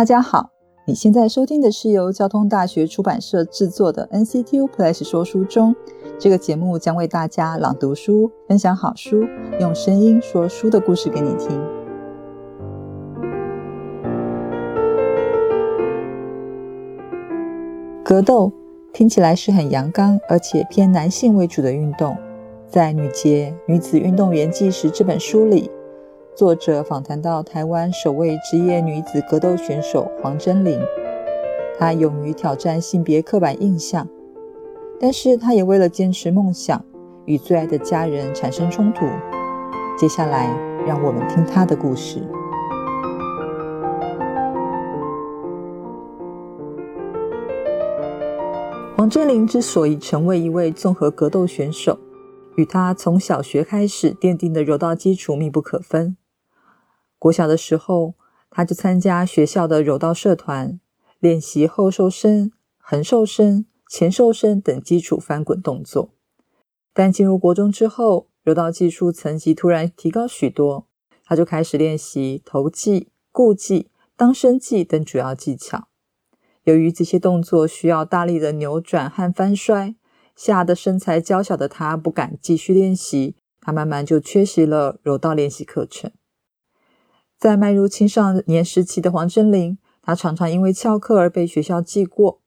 大家好，你现在收听的是由交通大学出版社制作的 NCTU Plus 说书中。这个节目将为大家朗读书，分享好书，用声音说书的故事给你听。格斗听起来是很阳刚，而且偏男性为主的运动。在《女杰女子运动员纪实》这本书里。作者访谈到台湾首位职业女子格斗选手黄真玲，她勇于挑战性别刻板印象，但是她也为了坚持梦想，与最爱的家人产生冲突。接下来，让我们听她的故事。黄真玲之所以成为一位综合格斗选手，与她从小学开始奠定的柔道基础密不可分。国小的时候，他就参加学校的柔道社团，练习后瘦身、横瘦身、前瘦身等基础翻滚动作。但进入国中之后，柔道技术层级突然提高许多，他就开始练习投技、固技、当身技等主要技巧。由于这些动作需要大力的扭转和翻摔，吓得身材娇小的他不敢继续练习，他慢慢就缺席了柔道练习课程。在迈入青少年时期的黄真玲，她常常因为翘课而被学校记过，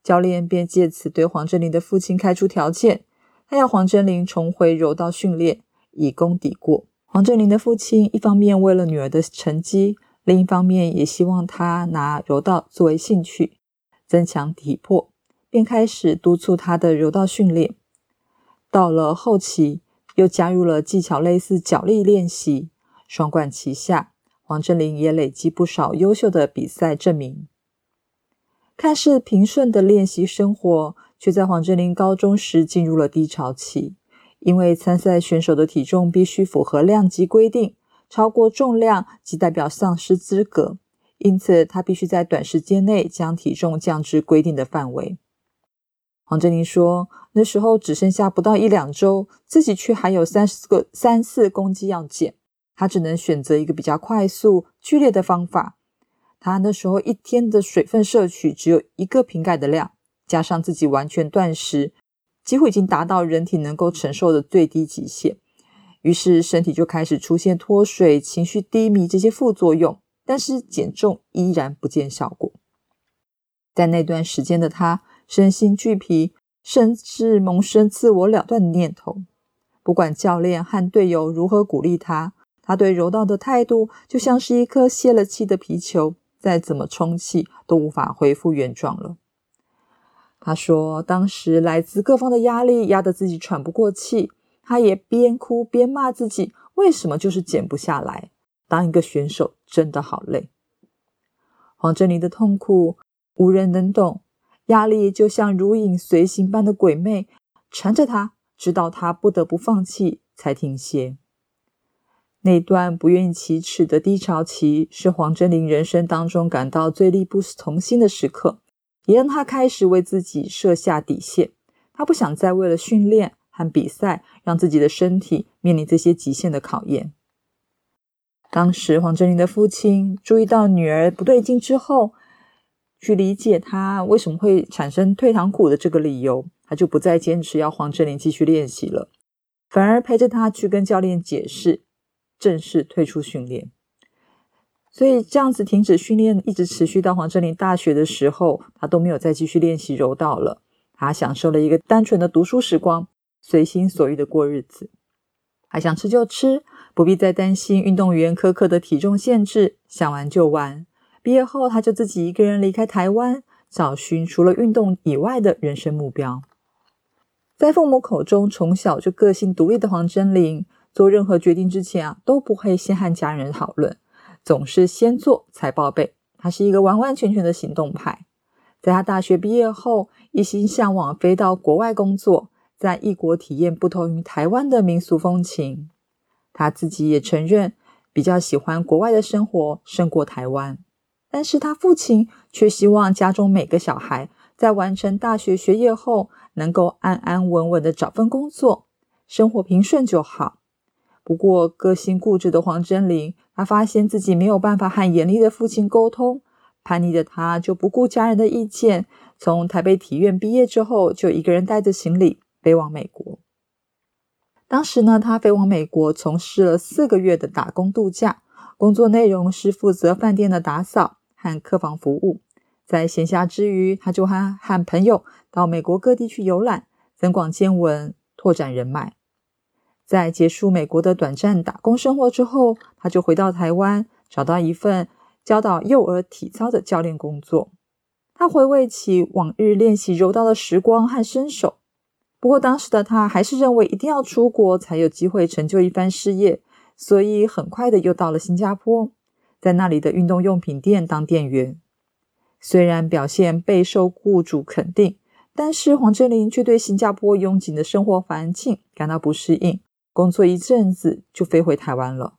教练便借此对黄真玲的父亲开出条件，他要黄真玲重回柔道训练，以功抵过。黄真玲的父亲一方面为了女儿的成绩，另一方面也希望她拿柔道作为兴趣，增强体魄，便开始督促她的柔道训练。到了后期，又加入了技巧类似脚力练习，双管齐下。黄真玲也累积不少优秀的比赛证明。看似平顺的练习生活，却在黄真玲高中时进入了低潮期。因为参赛选手的体重必须符合量级规定，超过重量即代表丧失资格，因此他必须在短时间内将体重降至规定的范围。黄真玲说：“那时候只剩下不到一两周，自己却还有三四个三四公斤要减。”他只能选择一个比较快速、剧烈的方法。他那时候一天的水分摄取只有一个瓶盖的量，加上自己完全断食，几乎已经达到人体能够承受的最低极限。于是身体就开始出现脱水、情绪低迷这些副作用，但是减重依然不见效果。在那段时间的他身心俱疲，甚至萌生自我了断的念头。不管教练和队友如何鼓励他。他对柔道的态度就像是一颗泄了气的皮球，再怎么充气都无法恢复原状了。他说，当时来自各方的压力压得自己喘不过气，他也边哭边骂自己，为什么就是减不下来？当一个选手真的好累。黄振林的痛苦无人能懂，压力就像如影随形般的鬼魅缠着他，直到他不得不放弃才停歇。那段不愿意启齿的低潮期，是黄真玲人生当中感到最力不从心的时刻，也让她开始为自己设下底线。她不想再为了训练和比赛，让自己的身体面临这些极限的考验。当时，黄真玲的父亲注意到女儿不对劲之后，去理解她为什么会产生退堂鼓的这个理由，他就不再坚持要黄真玲继续练习了，反而陪着她去跟教练解释。正式退出训练，所以这样子停止训练，一直持续到黄真林大学的时候，他都没有再继续练习柔道了。他享受了一个单纯的读书时光，随心所欲的过日子，还想吃就吃，不必再担心运动员苛刻的体重限制，想玩就玩。毕业后，他就自己一个人离开台湾，找寻除了运动以外的人生目标。在父母口中，从小就个性独立的黄真林。做任何决定之前啊，都不会先和家人讨论，总是先做才报备。他是一个完完全全的行动派。在他大学毕业后，一心向往飞到国外工作，在异国体验不同于台湾的民俗风情。他自己也承认，比较喜欢国外的生活胜过台湾。但是他父亲却希望家中每个小孩在完成大学学业后，能够安安稳稳的找份工作，生活平顺就好。不过，个性固执的黄真玲，她发现自己没有办法和严厉的父亲沟通，叛逆的他就不顾家人的意见，从台北体院毕业之后，就一个人带着行李飞往美国。当时呢，他飞往美国从事了四个月的打工度假，工作内容是负责饭店的打扫和客房服务。在闲暇之余，他就和和朋友到美国各地去游览，增广见闻，拓展人脉。在结束美国的短暂打工生活之后，他就回到台湾，找到一份教导幼儿体操的教练工作。他回味起往日练习柔道的时光和身手。不过当时的他还是认为一定要出国才有机会成就一番事业，所以很快的又到了新加坡，在那里的运动用品店当店员。虽然表现备受雇主肯定，但是黄真林却对新加坡拥挤的生活环境感到不适应。工作一阵子就飞回台湾了。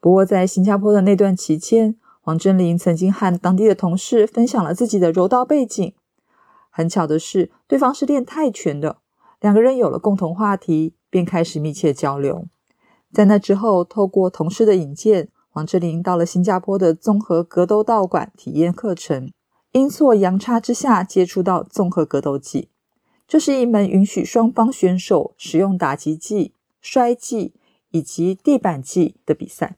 不过在新加坡的那段期间，黄真林曾经和当地的同事分享了自己的柔道背景。很巧的是，对方是练泰拳的，两个人有了共同话题，便开始密切交流。在那之后，透过同事的引荐，黄真林到了新加坡的综合格斗道馆体验课程，阴错阳差之下接触到综合格斗技，这是一门允许双方选手使用打击技。摔技以及地板技的比赛，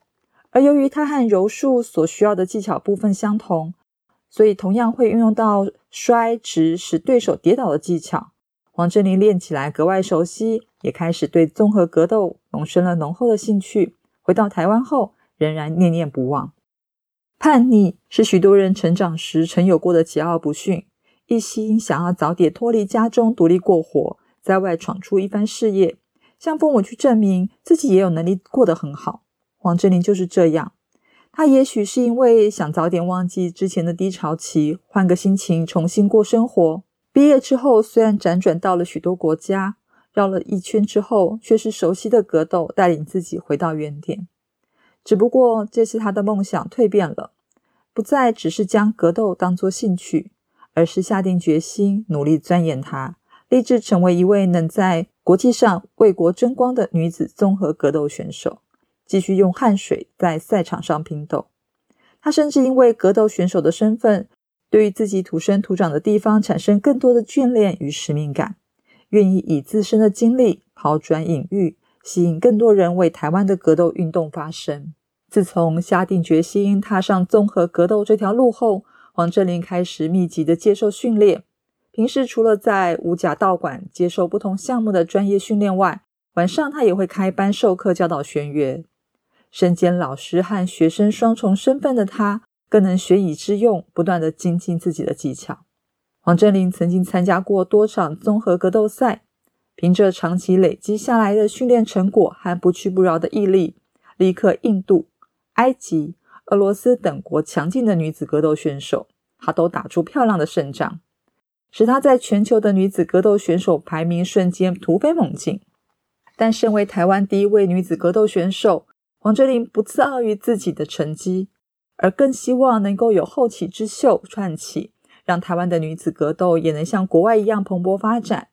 而由于它和柔术所需要的技巧部分相同，所以同样会运用到摔直使对手跌倒的技巧。黄振林练起来格外熟悉，也开始对综合格斗萌生了浓厚的兴趣。回到台湾后，仍然念念不忘。叛逆是许多人成长时曾有过的桀骜不驯，一心想要早点脱离家中，独立过活，在外闯出一番事业。向父母去证明自己也有能力过得很好。黄振林就是这样，他也许是因为想早点忘记之前的低潮期，换个心情重新过生活。毕业之后，虽然辗转到了许多国家，绕了一圈之后，却是熟悉的格斗带领自己回到原点。只不过这次他的梦想蜕变了，不再只是将格斗当作兴趣，而是下定决心努力钻研它，立志成为一位能在。国际上为国争光的女子综合格斗选手，继续用汗水在赛场上拼斗。她甚至因为格斗选手的身份，对于自己土生土长的地方产生更多的眷恋与使命感，愿意以自身的经历抛砖引玉，吸引更多人为台湾的格斗运动发声。自从下定决心踏上综合格斗这条路后，黄振林开始密集的接受训练。平时除了在五甲道馆接受不同项目的专业训练外，晚上他也会开班授课教导学员。身兼老师和学生双重身份的他，更能学以致用，不断的精进自己的技巧。黄振林曾经参加过多场综合格斗赛，凭着长期累积下来的训练成果和不屈不挠的毅力，力克印度、埃及、俄罗斯等国强劲的女子格斗选手，他都打出漂亮的胜仗。使她在全球的女子格斗选手排名瞬间突飞猛进。但身为台湾第一位女子格斗选手，黄哲林不自傲于自己的成绩，而更希望能够有后起之秀串起，让台湾的女子格斗也能像国外一样蓬勃发展。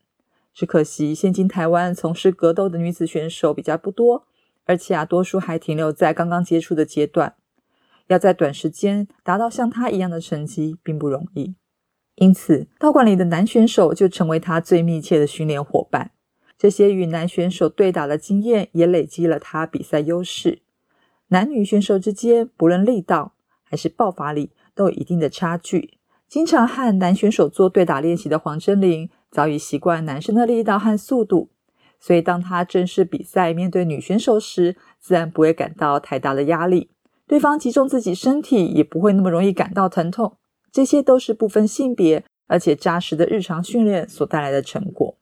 只可惜，现今台湾从事格斗的女子选手比较不多，而且啊，多数还停留在刚刚接触的阶段，要在短时间达到像她一样的成绩，并不容易。因此，道馆里的男选手就成为他最密切的训练伙伴。这些与男选手对打的经验也累积了他比赛优势。男女选手之间，不论力道还是爆发力，都有一定的差距。经常和男选手做对打练习的黄真林，早已习惯男生的力道和速度，所以当他正式比赛面对女选手时，自然不会感到太大的压力。对方击中自己身体，也不会那么容易感到疼痛。这些都是不分性别，而且扎实的日常训练所带来的成果。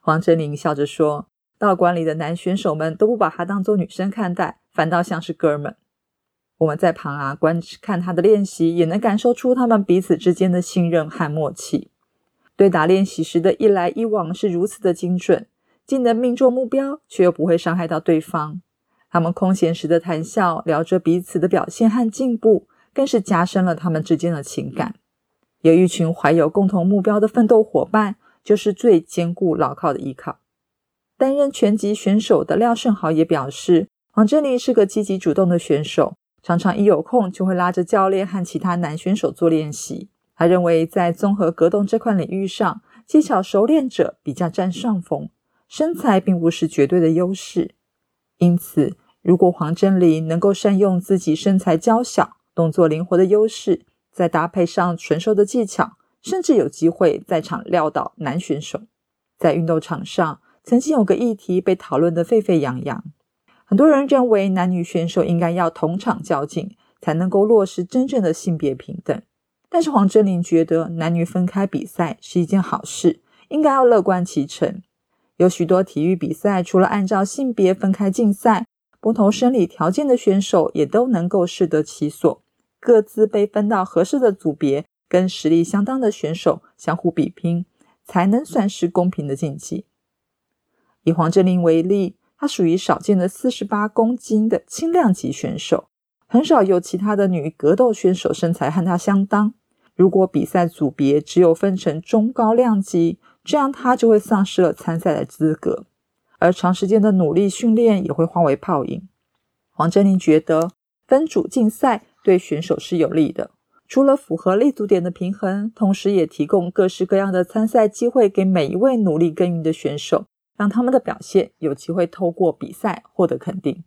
黄真林笑着说：“道馆里的男选手们都不把他当做女生看待，反倒像是哥们。我们在旁啊观看他的练习，也能感受出他们彼此之间的信任和默契。对打练习时的一来一往是如此的精准，既能命中目标，却又不会伤害到对方。他们空闲时的谈笑，聊着彼此的表现和进步。”更是加深了他们之间的情感。有一群怀有共同目标的奋斗伙伴，就是最坚固牢靠的依靠。担任拳击选手的廖胜豪也表示，黄真林是个积极主动的选手，常常一有空就会拉着教练和其他男选手做练习。他认为，在综合格斗这块领域上，技巧熟练者比较占上风，身材并不是绝对的优势。因此，如果黄真林能够善用自己身材娇小、动作灵活的优势，再搭配上纯熟的技巧，甚至有机会在场撂倒男选手。在运动场上，曾经有个议题被讨论得沸沸扬扬，很多人认为男女选手应该要同场较劲，才能够落实真正的性别平等。但是黄真林觉得男女分开比赛是一件好事，应该要乐观其成。有许多体育比赛除了按照性别分开竞赛，不同生理条件的选手也都能够适得其所，各自被分到合适的组别，跟实力相当的选手相互比拼，才能算是公平的竞技。以黄真林为例，他属于少见的四十八公斤的轻量级选手。很少有其他的女格斗选手身材和她相当。如果比赛组别只有分成中高量级，这样她就会丧失了参赛的资格，而长时间的努力训练也会化为泡影。黄真林觉得分组竞赛对选手是有利的，除了符合立足点的平衡，同时也提供各式各样的参赛机会给每一位努力耕耘的选手，让他们的表现有机会透过比赛获得肯定。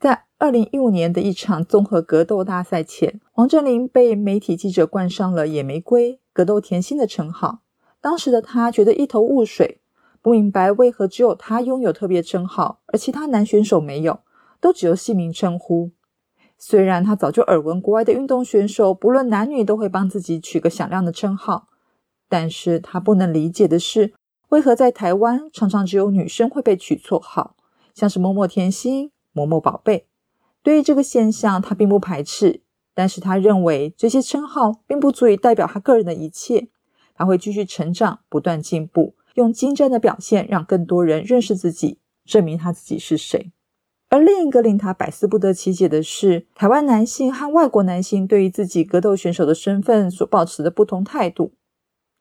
在二零一五年的一场综合格斗大赛前，黄振林被媒体记者冠上了“野玫瑰”“格斗甜心”的称号。当时的他觉得一头雾水，不明白为何只有他拥有特别称号，而其他男选手没有，都只有姓名称呼。虽然他早就耳闻国外的运动选手不论男女都会帮自己取个响亮的称号，但是他不能理解的是，为何在台湾常常只有女生会被取绰号，像是“某某甜心”。某某宝贝，对于这个现象，他并不排斥，但是他认为这些称号并不足以代表他个人的一切。他会继续成长，不断进步，用精湛的表现让更多人认识自己，证明他自己是谁。而另一个令他百思不得其解的是，台湾男性和外国男性对于自己格斗选手的身份所保持的不同态度。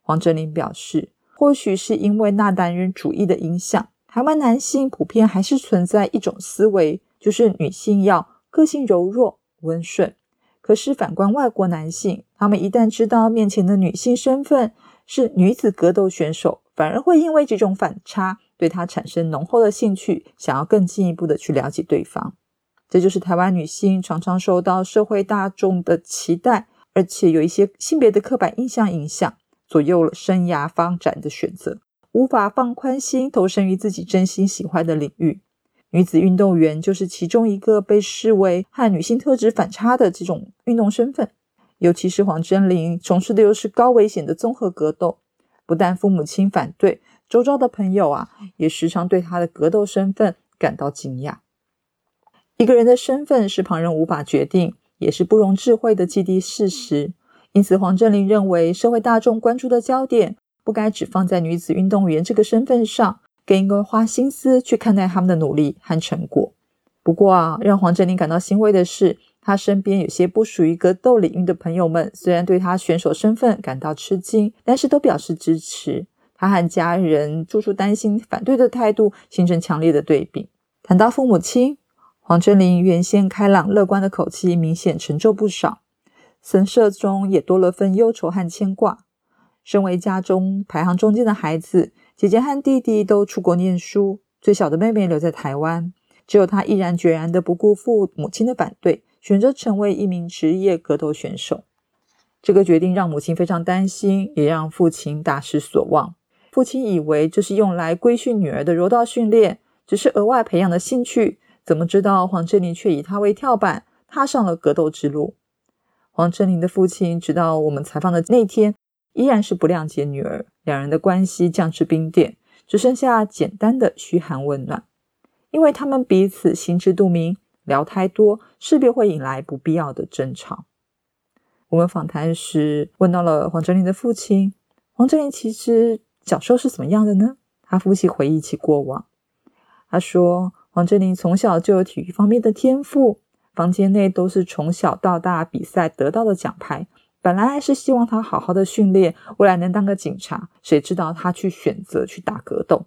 黄哲林表示，或许是因为那男人主义的影响。台湾男性普遍还是存在一种思维，就是女性要个性柔弱、温顺。可是反观外国男性，他们一旦知道面前的女性身份是女子格斗选手，反而会因为这种反差，对她产生浓厚的兴趣，想要更进一步的去了解对方。这就是台湾女性常常受到社会大众的期待，而且有一些性别的刻板印象影响，左右了生涯发展的选择。无法放宽心，投身于自己真心喜欢的领域。女子运动员就是其中一个被视为和女性特质反差的这种运动身份。尤其是黄真玲从事的又是高危险的综合格斗，不但父母亲反对，周遭的朋友啊，也时常对他的格斗身份感到惊讶。一个人的身份是旁人无法决定，也是不容置喙的既定事实。因此，黄真玲认为，社会大众关注的焦点。不该只放在女子运动员这个身份上，更应该花心思去看待他们的努力和成果。不过啊，让黄振林感到欣慰的是，他身边有些不属于格斗领域的朋友们，虽然对他选手身份感到吃惊，但是都表示支持。他和家人处处担心反对的态度形成强烈的对比。谈到父母亲，黄振林原先开朗乐观的口气明显沉重不少，神色中也多了份忧愁和牵挂。身为家中排行中间的孩子，姐姐和弟弟都出国念书，最小的妹妹留在台湾，只有他毅然决然的不顾父母亲的反对，选择成为一名职业格斗选手。这个决定让母亲非常担心，也让父亲大失所望。父亲以为这是用来规训女儿的柔道训练，只是额外培养的兴趣，怎么知道黄振林却以他为跳板，踏上了格斗之路。黄振林的父亲直到我们采访的那天。依然是不谅解女儿，两人的关系降至冰点，只剩下简单的嘘寒问暖。因为他们彼此心知肚明，聊太多势必会引来不必要的争吵。我们访谈时问到了黄哲林的父亲，黄哲林其实小时候是怎么样的呢？他夫妻回忆起过往，他说黄振林从小就有体育方面的天赋，房间内都是从小到大比赛得到的奖牌。本来还是希望他好好的训练，未来能当个警察。谁知道他去选择去打格斗。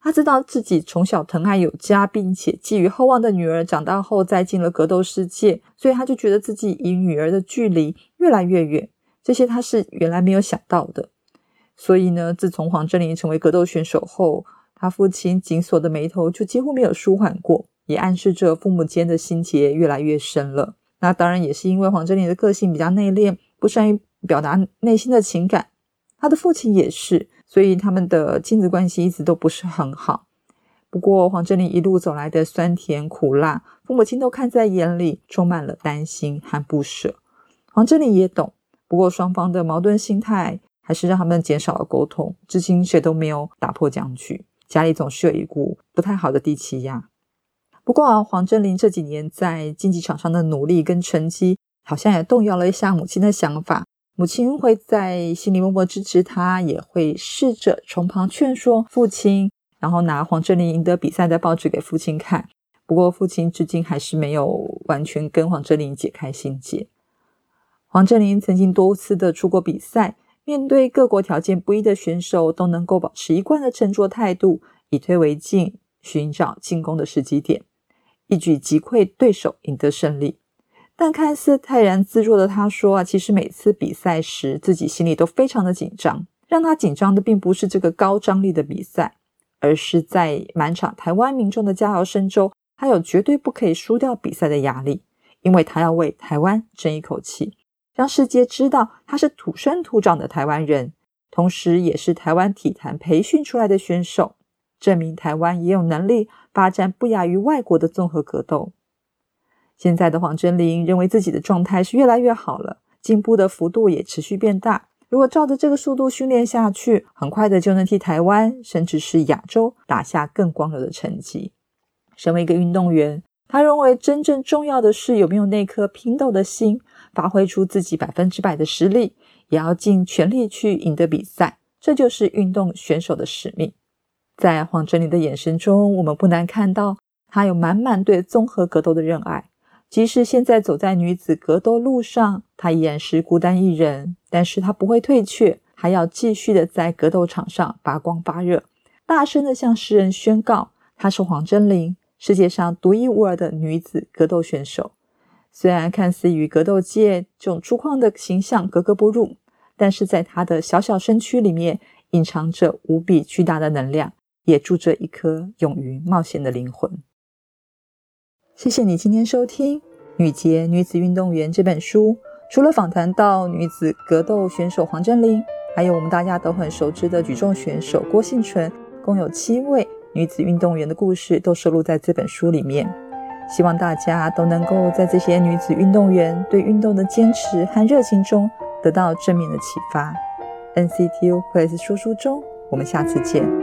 他知道自己从小疼爱有加，并且寄予厚望的女儿长大后再进了格斗世界，所以他就觉得自己与女儿的距离越来越远。这些他是原来没有想到的。所以呢，自从黄振林成为格斗选手后，他父亲紧锁的眉头就几乎没有舒缓过，也暗示着父母间的心结越来越深了。那当然也是因为黄振林的个性比较内敛，不善于表达内心的情感，他的父亲也是。所以他们的亲子关系一直都不是很好。不过黄振林一路走来的酸甜苦辣，父母亲都看在眼里，充满了担心和不舍。黄振林也懂，不过双方的矛盾心态还是让他们减少了沟通，至今谁都没有打破僵局。家里总是有一股不太好的低气压。不过啊，黄真林这几年在竞技场上的努力跟成绩，好像也动摇了一下母亲的想法。母亲会在心里默默支持他，也会试着从旁劝说父亲，然后拿黄真林赢得比赛的报纸给父亲看。不过，父亲至今还是没有完全跟黄真林解开心结。黄振林曾经多次的出国比赛，面对各国条件不一的选手，都能够保持一贯的沉着态度，以退为进，寻找进攻的时机点，一举击溃对手，赢得胜利。但看似泰然自若的他说啊，其实每次比赛时自己心里都非常的紧张。让他紧张的并不是这个高张力的比赛，而是在满场台湾民众的加油声中，他有绝对不可以输掉比赛的压力，因为他要为台湾争一口气，让世界知道他是土生土长的台湾人，同时也是台湾体坛培训出来的选手，证明台湾也有能力发展不亚于外国的综合格斗。现在的黄真林认为自己的状态是越来越好了，进步的幅度也持续变大。如果照着这个速度训练下去，很快的就能替台湾甚至是亚洲打下更光荣的成绩。身为一个运动员，他认为真正重要的是有没有那颗拼斗的心，发挥出自己百分之百的实力，也要尽全力去赢得比赛。这就是运动选手的使命。在黄真林的眼神中，我们不难看到他有满满对综合格斗的热爱。即使现在走在女子格斗路上，她依然是孤单一人，但是她不会退却，还要继续的在格斗场上发光发热，大声的向世人宣告，她是黄真玲，世界上独一无二的女子格斗选手。虽然看似与格斗界这种粗犷的形象格格不入，但是在她的小小身躯里面，隐藏着无比巨大的能量，也住着一颗勇于冒险的灵魂。谢谢你今天收听《女杰女子运动员》这本书。除了访谈到女子格斗选手黄真玲，还有我们大家都很熟知的举重选手郭幸存，共有七位女子运动员的故事都收录在这本书里面。希望大家都能够在这些女子运动员对运动的坚持和热情中得到正面的启发。NCTU Plus 说书中，我们下次见。